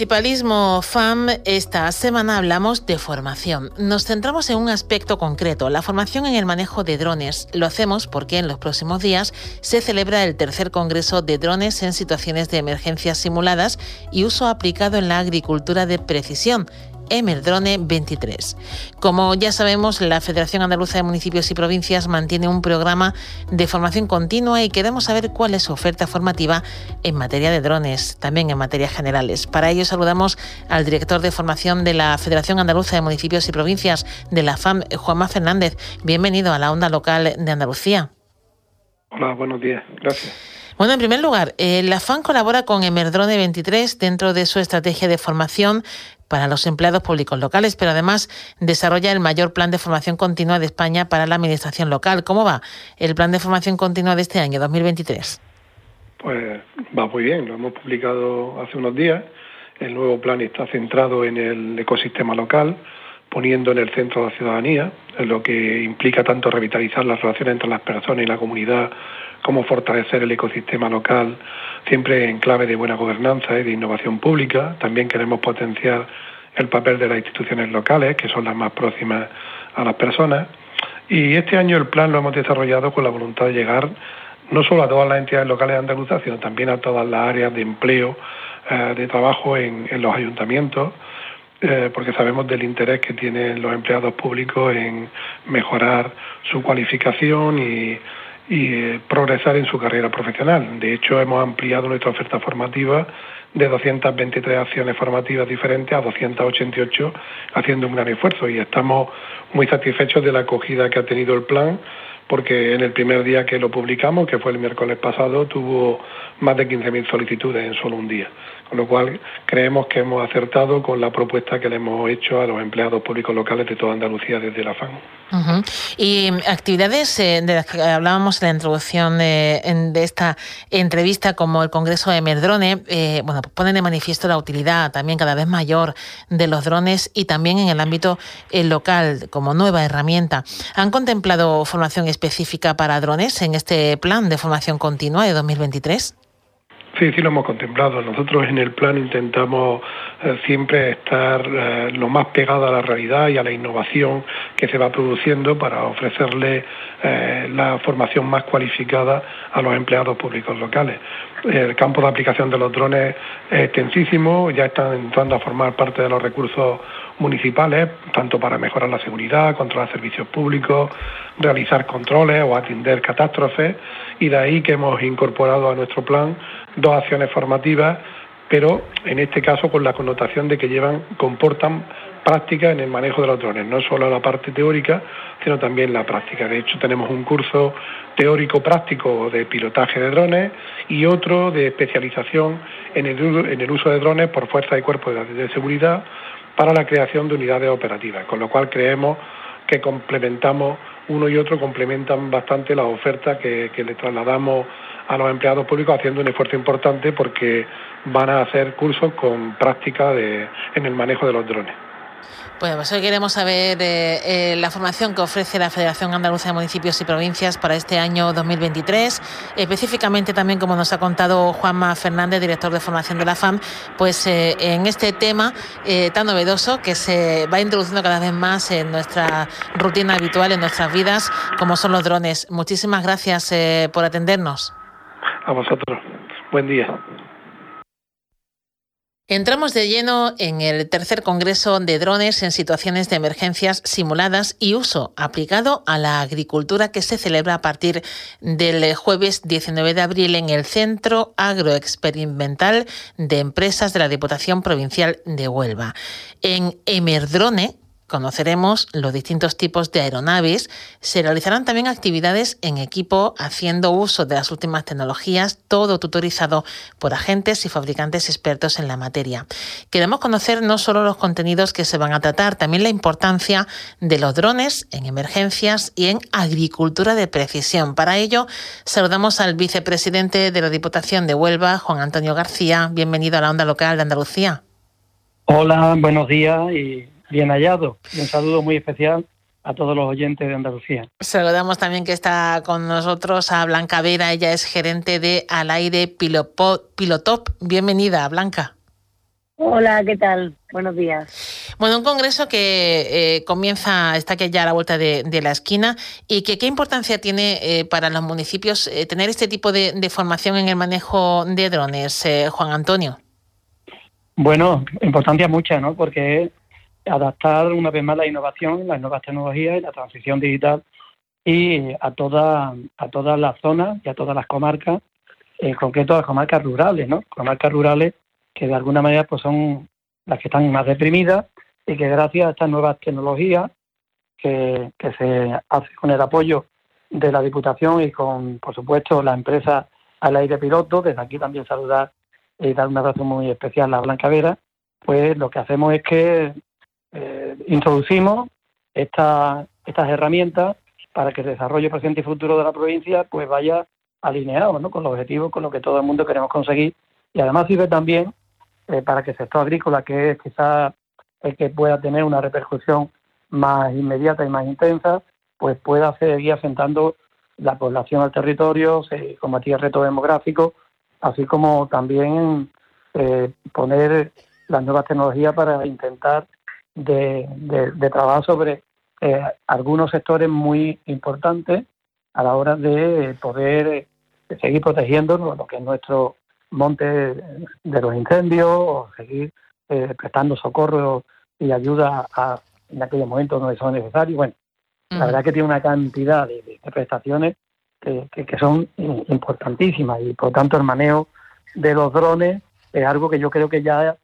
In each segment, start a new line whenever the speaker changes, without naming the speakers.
Municipalismo FAM esta semana hablamos de formación. Nos centramos en un aspecto concreto, la formación en el manejo de drones. Lo hacemos porque en los próximos días se celebra el tercer Congreso de Drones en situaciones de emergencias simuladas y uso aplicado en la agricultura de precisión Emerdrone 23. Como ya sabemos, la Federación Andaluza de Municipios y Provincias mantiene un programa de formación continua y queremos saber cuál es su oferta formativa en materia de drones, también en materias generales. Para ello saludamos al director de formación de la Federación Andaluza de Municipios y Provincias de la FAM, Juanma Fernández. Bienvenido a la onda local de Andalucía.
Hola, buenos días. Gracias.
Bueno, en primer lugar, eh, la FAN colabora con Emerdrone 23 dentro de su estrategia de formación para los empleados públicos locales, pero además desarrolla el mayor plan de formación continua de España para la administración local. ¿Cómo va el plan de formación continua de este año 2023?
Pues va muy bien, lo hemos publicado hace unos días. El nuevo plan está centrado en el ecosistema local, poniendo en el centro la ciudadanía, lo que implica tanto revitalizar las relaciones entre las personas y la comunidad como fortalecer el ecosistema local, siempre en clave de buena gobernanza y de innovación pública. También queremos potenciar el papel de las instituciones locales, que son las más próximas a las personas. Y este año el plan lo hemos desarrollado con la voluntad de llegar no solo a todas las entidades locales de Andalucía, sino también a todas las áreas de empleo, eh, de trabajo en, los ayuntamientos, eh, porque sabemos del interés que tienen los empleados públicos en mejorar su cualificación y y eh, progresar en su carrera profesional. De hecho, hemos ampliado nuestra oferta formativa de 223 acciones formativas diferentes a 288, haciendo un gran esfuerzo y estamos muy satisfechos de la acogida que ha tenido el plan porque en el primer día que lo publicamos, que fue el miércoles pasado, tuvo más de 15.000 solicitudes en solo un día. Con lo cual creemos que hemos acertado con la propuesta que le hemos hecho a los empleados públicos locales de toda Andalucía desde la FAN.
Y actividades eh, de las que hablábamos en la introducción de, esta entrevista, como el Congreso de Merdrone, eh, bueno, pues ponen de manifiesto la utilidad también cada vez mayor de los drones y también en el ámbito eh, local como nueva herramienta. ¿Han contemplado formación específica para drones en este plan de formación continua de 2023?
Sí, sí lo hemos contemplado. Nosotros en el plan intentamos eh, siempre estar eh, lo más pegado a la realidad y a la innovación que se va produciendo para ofrecerle eh, la formación más cualificada a los empleados públicos locales. El campo de aplicación de los drones es extensísimo, ya están entrando a formar parte de los recursos municipales, tanto para mejorar la seguridad, controlar servicios públicos, realizar controles o atender catástrofes, y de ahí que hemos incorporado a nuestro plan dos acciones formativas, pero en este caso con la connotación de que llevan, comportan práctica en el manejo de los drones, no solo la parte teórica, sino también la práctica. De hecho, tenemos un curso teórico práctico de pilotaje de drones y otro de especialización en el, uso de drones por fuerza y cuerpos de seguridad para la creación de unidades operativas, con lo cual creemos que complementamos, uno y otro complementan bastante la oferta que, que le trasladamos a los empleados públicos haciendo un esfuerzo importante porque van a hacer cursos con práctica de, en el manejo de los drones.
Pues, hoy queremos saber eh, eh, la formación que ofrece la Federación Andaluza de Municipios y Provincias para este año 2023. Específicamente también, como nos ha contado Juanma Fernández, director de formación de la FAM, pues eh, en este tema tan novedoso que se va introduciendo cada vez más en nuestra rutina habitual, en nuestras vidas, como son los drones. Muchísimas gracias por atendernos.
A vosotros. Buen día.
Entramos de lleno en el tercer Congreso de Drones en situaciones de emergencias simuladas y uso aplicado a la agricultura que se celebra a partir del jueves 19 de abril en el Centro Agroexperimental de Empresas de la Diputación Provincial de Huelva. En Emerdrone, conoceremos los distintos tipos de aeronaves, se realizarán también actividades en equipo haciendo uso de las últimas tecnologías, todo tutorizado por agentes y fabricantes expertos en la materia. Queremos conocer no solo los contenidos que se van a tratar, también la importancia de los drones en emergencias y en agricultura de precisión. Para ello, saludamos al vicepresidente de la Diputación de Huelva, Juan Antonio García. Bienvenido a la onda local de Andalucía.
Hola, buenos días y bien hallado. un saludo muy especial a todos los oyentes de Andalucía.
Saludamos también que está con nosotros a Blanca Vera, ella es gerente de Al Aire Pilotop. Bienvenida, Blanca.
Hola, ¿qué tal? Buenos días.
Bueno, un congreso que eh, comienza, está aquí ya a la vuelta de, la esquina y que qué importancia tiene eh, para los municipios eh, tener este tipo de, de, formación en el manejo de drones, Juan Antonio.
Bueno, importancia mucha, ¿no? Porque adaptar una vez más la innovación, las nuevas tecnologías y la transición digital y a toda a todas las zonas y a todas las comarcas, en concreto las comarcas rurales, ¿no? Comarcas rurales que de alguna manera pues son las que están más deprimidas y que gracias a estas nuevas tecnologías que, que se hace con el apoyo de la Diputación y con, por supuesto, la empresa al aire piloto, desde aquí también saludar y dar un abrazo muy especial a Blanca Vera, pues lo que hacemos es que eh, introducimos estas herramientas para que el desarrollo presente y futuro de la provincia pues vaya alineado ¿no? con los objetivos, con lo que todo el mundo queremos conseguir y además sirve también eh, para que el sector agrícola, que es quizás el que pueda tener una repercusión más inmediata y más intensa, pues pueda seguir asentando la población al territorio, se combatir el reto demográfico, así como también eh, poner las nuevas tecnologías para intentar de, trabajo sobre eh, algunos sectores muy importantes a la hora de poder eh, seguir protegiendo lo que es nuestro monte de los incendios o seguir eh, prestando socorro y ayuda a, en aquellos momentos donde son necesarios. Bueno, la verdad que tiene una cantidad de, prestaciones que, que, son importantísimas y por tanto el manejo de los drones es algo que yo creo que ya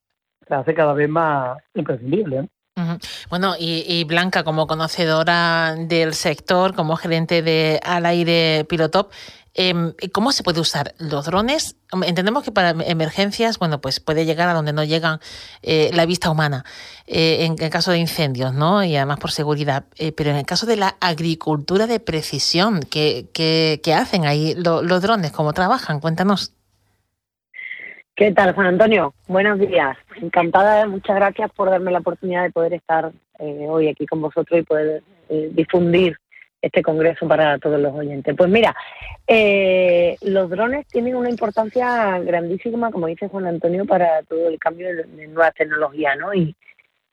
se hace cada vez más imprescindible.
Bueno, y, Blanca, como conocedora del sector, como gerente de Al Aire Pilotop, em, ¿cómo se puede usar los drones? Entendemos que para emergencias, bueno, pues puede llegar a donde no llegan eh, la vista humana, eh, en caso de incendios, ¿no? Y además por seguridad. Eh, pero en el caso de la agricultura de precisión, ¿qué, qué, hacen ahí los drones? ¿Cómo trabajan? Cuéntanos.
¿Qué tal, Juan Antonio? Buenos días. Encantada, muchas gracias por darme la oportunidad de poder estar eh, hoy aquí con vosotros y poder eh, difundir este congreso para todos los oyentes. Pues mira, eh, los drones tienen una importancia grandísima, como dice Juan Antonio, para todo el cambio de, nuevas tecnologías, ¿no? Y,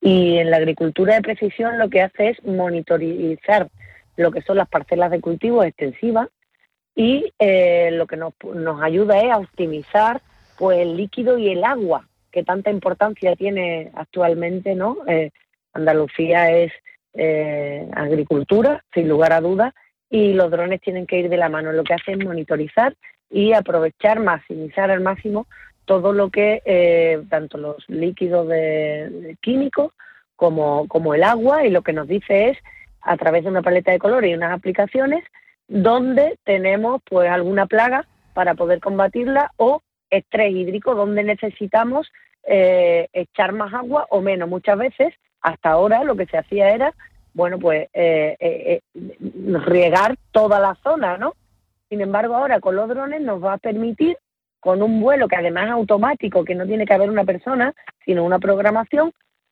en la agricultura de precisión lo que hace es monitorizar lo que son las parcelas de cultivo extensivas y lo que nos, nos ayuda es a optimizar pues el líquido y el agua, que tanta importancia tiene actualmente, ¿no? Eh, Andalucía es eh, agricultura, sin lugar a dudas, y los drones tienen que ir de la mano. Lo que hacen es monitorizar y aprovechar, maximizar al máximo todo lo que, eh, tanto los líquidos químicos como, como el agua, y lo que nos dice es, a través de una paleta de colores y unas aplicaciones, donde tenemos pues alguna plaga para poder combatirla o estrés hídrico donde necesitamos eh, echar más agua o menos. Muchas veces, hasta ahora, lo que se hacía era, bueno, pues eh, eh, riegar toda la zona, ¿no? Sin embargo, ahora con los drones nos va a permitir, con un vuelo que además es automático, que no tiene que haber una persona, sino una programación,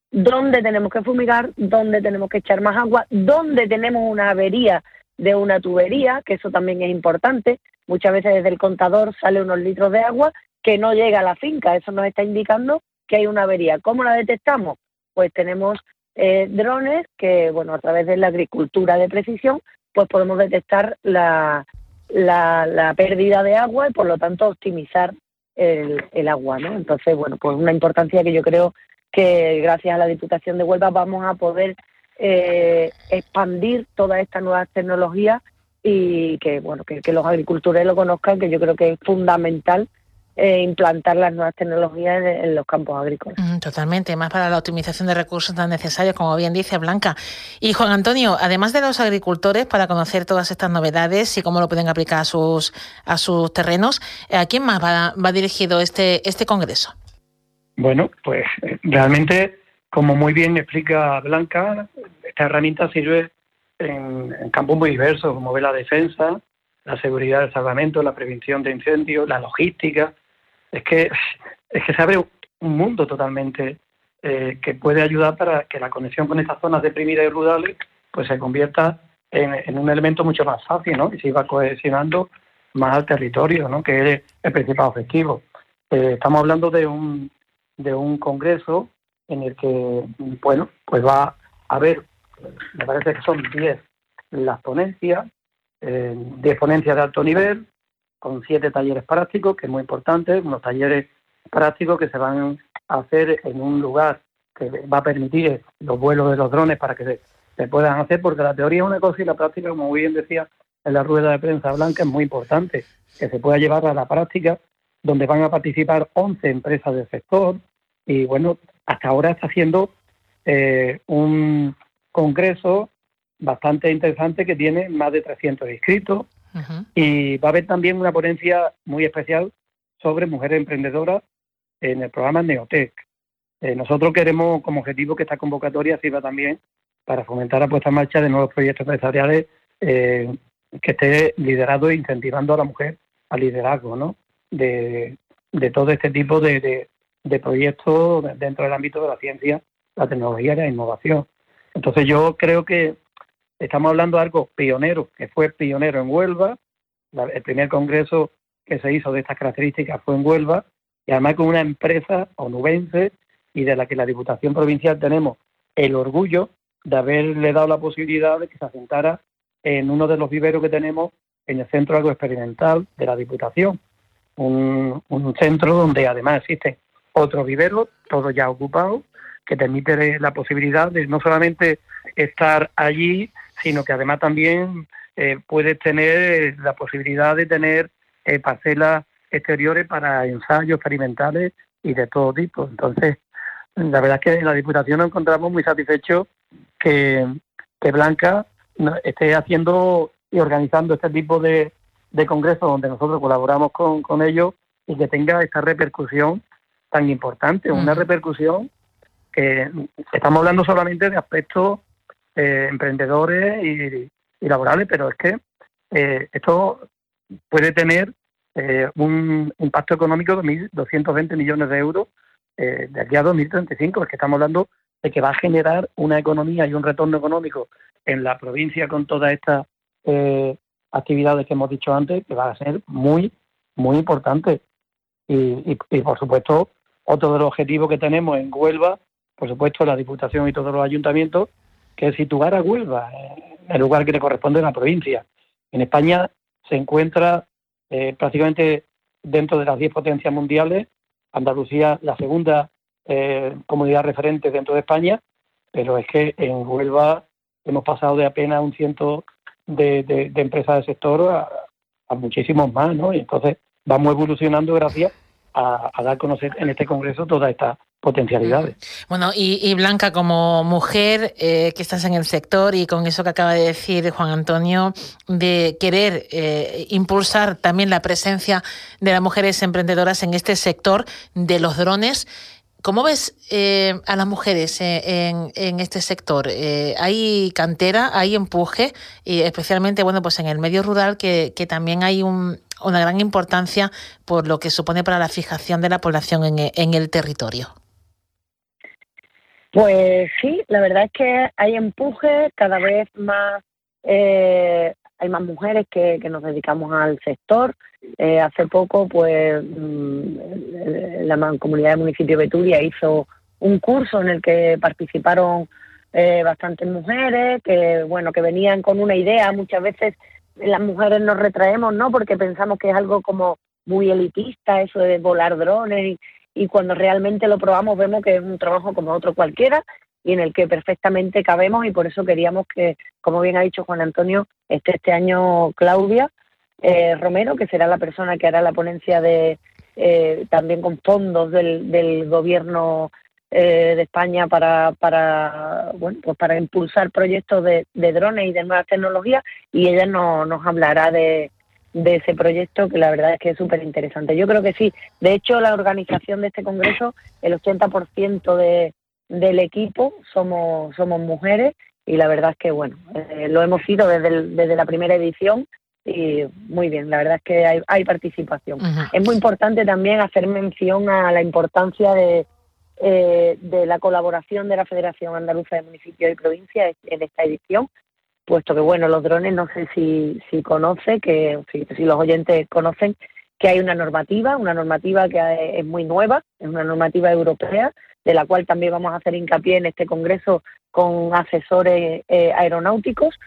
dónde tenemos que fumigar, dónde tenemos que echar más agua, dónde tenemos una avería de una tubería, que eso también es importante. Muchas veces desde el contador sale unos litros de agua que no llega a la finca. Eso nos está indicando que hay una avería. ¿Cómo la detectamos? Pues tenemos eh, drones que, bueno, a través de la agricultura de precisión, pues podemos detectar la, la, pérdida de agua y por lo tanto optimizar el, el, agua, ¿no? Entonces, bueno, pues una importancia que yo creo que gracias a la Diputación de Huelva vamos a poder eh, expandir todas estas nuevas tecnologías y que, bueno, que los agricultores lo conozcan, que yo creo que es fundamental eh, implantar las nuevas tecnologías en, los campos agrícolas.
totalmente, más para la optimización de recursos tan necesarios, como bien dice Blanca. Y Juan Antonio, además de los agricultores, para conocer todas estas novedades y cómo lo pueden aplicar a sus, a sus terrenos, ¿a quién más va, dirigido este, este congreso?
Bueno, pues eh, realmente, como muy bien explica Blanca, esta herramienta sirve en, en campos muy diversos, como ve la defensa, la seguridad del salvamento, la prevención de incendios, la logística, es que, es que se abre un mundo totalmente eh, que puede ayudar para que la conexión con estas zonas deprimidas y rurales pues se convierta en, un elemento mucho más fácil, ¿no? Y se iba cohesionando más al territorio, ¿no? Que es el principal objetivo. Eh, estamos hablando de un, de un congreso en el que, bueno, pues va a haber, me parece que son 10 las ponencias, 10 eh, ponencias de alto nivel, con siete talleres prácticos, que es muy importante, unos talleres prácticos que se van a hacer en un lugar que va a permitir los vuelos de los drones para que se, puedan hacer, porque la teoría es una cosa y la práctica, como bien decía en la rueda de prensa blanca, es muy importante, que se pueda llevar a la práctica, donde van a participar 11 empresas del sector, y bueno, hasta ahora está siendo eh, un congreso bastante interesante que tiene más de 300 inscritos, y va a haber también una ponencia muy especial sobre mujeres emprendedoras en el programa Neotec. Eh, nosotros queremos como objetivo que esta convocatoria sirva también para fomentar la puesta en marcha de nuevos proyectos empresariales eh, que esté liderado e incentivando a la mujer al liderazgo ¿no? de, todo este tipo de, de, proyectos dentro del ámbito de la ciencia, la tecnología y la innovación. Entonces yo creo que Estamos hablando de algo pionero, que fue pionero en Huelva. el primer congreso que se hizo de estas características fue en Huelva, y además con una empresa onubense y de la que la Diputación Provincial tenemos el orgullo de haberle dado la posibilidad de que se asentara en uno de los viveros que tenemos en el Centro Agroexperimental de la Diputación, un, un centro donde además existen otros viveros, todos ya ocupados, que permite la posibilidad de no solamente estar allí, sino que además también eh, puedes tener la posibilidad de tener eh, parcelas exteriores para ensayos experimentales y de todo tipo. Entonces, la verdad es que en la Diputación nos encontramos muy satisfechos que, que Blanca esté haciendo y organizando este tipo de, de congresos donde nosotros colaboramos con, con ellos y que tenga esta repercusión tan importante, una repercusión que estamos hablando solamente de aspectos eh, emprendedores y, laborales, pero es que eh, esto puede tener eh, un impacto económico de 1.220 millones de euros de aquí a 2035, es que estamos hablando de que va a generar una economía y un retorno económico en la provincia con todas estas actividades que hemos dicho antes, que va a ser muy, muy importante. Y, y, por supuesto, otro de los objetivos que tenemos en Huelva, por supuesto, la Diputación y todos los ayuntamientos, que situar a Huelva el lugar que le corresponde a la provincia. En España se encuentra eh, prácticamente dentro de las 10 potencias mundiales, Andalucía la segunda eh, comunidad referente dentro de España, pero es que en Huelva hemos pasado de apenas un ciento de, empresas del sector a, muchísimos más, ¿no? Y entonces vamos evolucionando gracias a, dar a conocer en este congreso todas estas potencialidades.
Bueno, y, Blanca, como mujer eh, que estás en el sector y con eso que acaba de decir Juan Antonio, de querer eh, impulsar también la presencia de las mujeres emprendedoras en este sector de los drones, ¿Cómo ves eh, a las mujeres eh, en, este sector? Eh, ¿Hay cantera, hay empuje? Y especialmente, bueno, pues en el medio rural que, también hay una gran importancia por lo que supone para la fijación de la población en, el territorio.
Pues sí, la verdad es que hay empuje, cada vez más hay más mujeres que, nos dedicamos al sector. Eh, hace poco, pues, mm, la Comunidad de Municipio de Betulia hizo un curso en el que participaron eh, bastantes mujeres, que, bueno, que venían con una idea. Muchas veces las mujeres nos retraemos, ¿no? Porque pensamos que es algo como muy elitista, eso de volar drones, cuando realmente lo probamos vemos que es un trabajo como otro cualquiera y en el que perfectamente cabemos y por eso queríamos que, como bien ha dicho Juan Antonio, esté este año Claudia eh, Romero, que será la persona que hará la ponencia de eh, también con fondos del, del gobierno eh, de España para, para, bueno, pues para impulsar proyectos de, drones y de nuevas tecnologías y ella no, nos hablará de, de ese proyecto que la verdad es que es súper interesante. Yo creo que sí. De hecho, la organización de este congreso, el 80% de, del equipo somos, somos mujeres y la verdad es que, bueno, eh, lo hemos sido desde, desde la primera edición y muy bien, la verdad es que hay, hay participación. Es muy importante también hacer mención a la importancia de, eh, de la colaboración de la Federación Andaluza de Municipios y Provincias en esta edición, puesto que, bueno, los drones, no sé si, si conoce, que si, los oyentes conocen, que hay una normativa, una normativa que es muy nueva, es una normativa europea, de la cual también vamos a hacer hincapié en este congreso con asesores eh, aeronáuticos.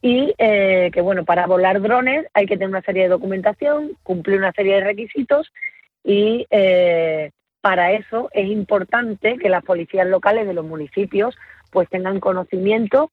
Y eh, que bueno para volar drones hay que tener una serie de documentación cumplir una serie de requisitos y eh, para eso es importante que las policías locales de los municipios pues tengan conocimiento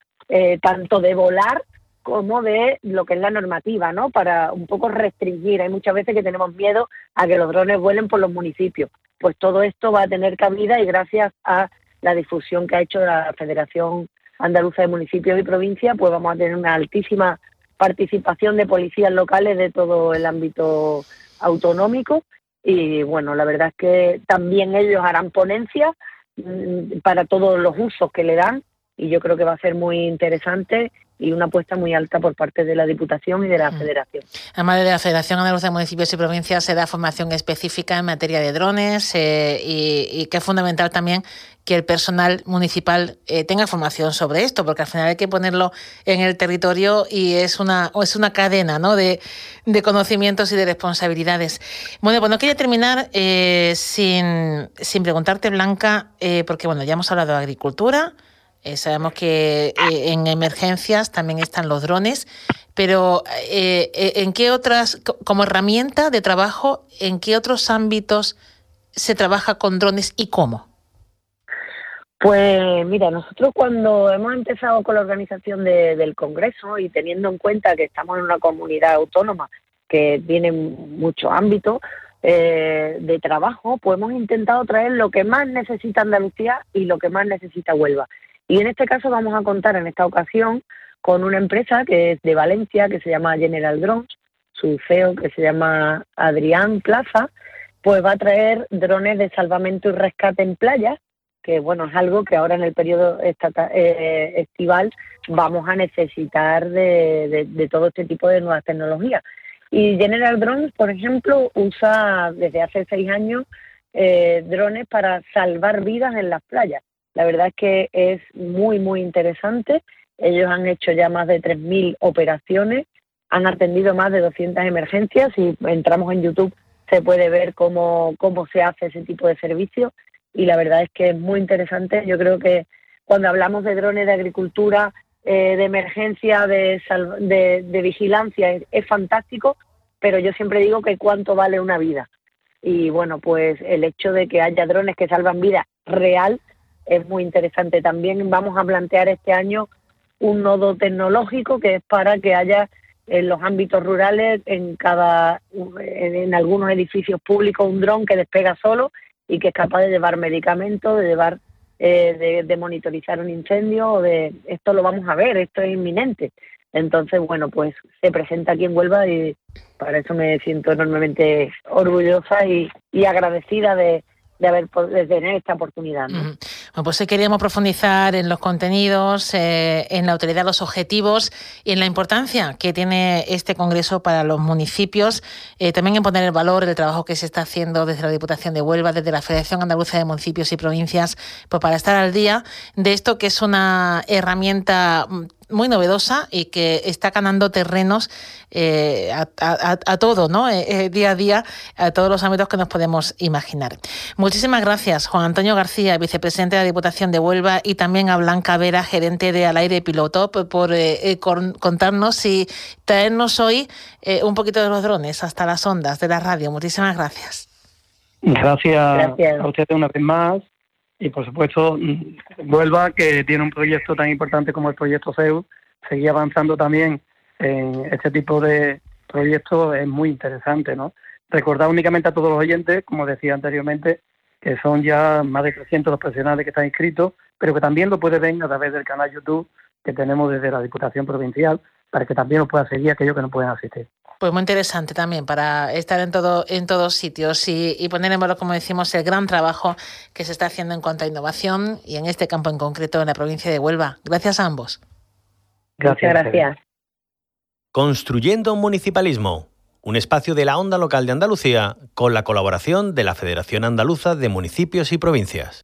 tanto de volar como de lo que es la normativa, ¿no? Para un poco restringir. Hay muchas veces que tenemos miedo a que los drones vuelen por los municipios pues todo esto va a tener cabida y gracias a la difusión que ha hecho la Federación Andaluza de Municipios y Provincias, pues vamos a tener una altísima participación de policías locales de todo el ámbito autonómico y bueno, la verdad es que también ellos harán ponencias mm, para todos los usos que le dan y yo creo que va a ser muy interesante y una apuesta muy alta por parte de la Diputación y de la mm. Federación.
Además de la Federación Andaluza de Municipios y Provincias se da formación específica en materia de drones eh, y, que es fundamental también que el personal municipal eh, tenga formación sobre esto, porque al final hay que ponerlo en el territorio y es una, es una cadena ¿no? de, conocimientos y de responsabilidades. Bueno, pues no quería terminar eh, sin, sin preguntarte, Blanca, porque bueno, ya hemos hablado de agricultura, eh, sabemos que eh, en emergencias también están los drones, pero eh, ¿en qué otras, como herramienta de trabajo, en qué otros ámbitos se trabaja con drones y cómo?
Pues mira, nosotros cuando hemos empezado con la organización del Congreso y teniendo en cuenta que estamos en una comunidad autónoma que tiene muchos ámbitos, eh, de trabajo, pues hemos intentado traer lo que más necesita Andalucía y lo que más necesita Huelva. Y en este caso vamos a contar en esta ocasión con una empresa que es de Valencia, que se llama General Drones, su CEO, que se llama Adrián Plaza, pues va a traer drones de salvamento y rescate en playas, que bueno, es algo que ahora en el periodo eh, estival vamos a necesitar de, todo este tipo de nuevas tecnologías. Y General Drones, por ejemplo, usa desde hace seis años eh, drones para salvar vidas en las playas. La verdad es que es muy, muy interesante. Ellos han hecho ya más de 3.000 operaciones, han atendido más de 200 emergencias. Si entramos en YouTube se puede ver cómo, cómo se hace ese tipo de servicio y la verdad es que es muy interesante. Yo creo que cuando hablamos de drones de agricultura, eh, de emergencia, de, de, vigilancia, es, fantástico, pero yo siempre digo que cuánto vale una vida. Y bueno, pues el hecho de que haya drones que salvan vidas real es muy interesante. También vamos a plantear este año un nodo tecnológico que es para que haya en los ámbitos rurales, en cada, en, algunos edificios públicos, un dron que despega solo y que es capaz de llevar medicamentos, de llevar, eh, de, monitorizar un incendio, o de esto lo vamos a ver, esto es inminente. Entonces, bueno, pues se presenta aquí en Huelva y para eso me siento enormemente orgullosa y agradecida de, de haber de tener esta oportunidad. Bueno,
pues queríamos profundizar en los contenidos, eh, en la utilidad los objetivos y en la importancia que tiene este Congreso para los municipios, eh, también en poner el valor del trabajo que se está haciendo desde la Diputación de Huelva, desde la Federación Andaluza de Municipios y Provincias, pues para estar al día de esto que es una herramienta muy novedosa y que está ganando terrenos eh, a, todo, ¿no? Eh, eh, día a día, a todos los ámbitos que nos podemos imaginar. Muchísimas gracias, Juan Antonio García, vicepresidente de la Diputación de Huelva, y también a Blanca Vera, gerente de Al Aire Piloto, por contarnos y traernos hoy un poquito de los drones hasta las ondas de la radio. Muchísimas gracias.
Gracias, gracias. a ustedes una vez más y por supuesto Huelva, que tiene un proyecto tan importante como el proyecto CEU, seguir avanzando también en este tipo de proyectos es muy interesante, ¿no? Recordar únicamente a todos los oyentes, como decía anteriormente, que son ya más de 300 los profesionales que están inscritos, pero que también lo puede ver a través del canal YouTube que tenemos desde la Diputación Provincial, para que también lo pueda seguir aquellos que no pueden asistir.
Pues muy interesante también para estar en todo en todos sitios y, y, poner en valor, como decimos, el gran trabajo que se está haciendo en cuanto a innovación y en este campo en concreto en la provincia de Huelva. Gracias a ambos.
Gracias. gracias.
Construyendo un municipalismo, un espacio de la onda local de Andalucía con la colaboración de la Federación Andaluza de Municipios y Provincias.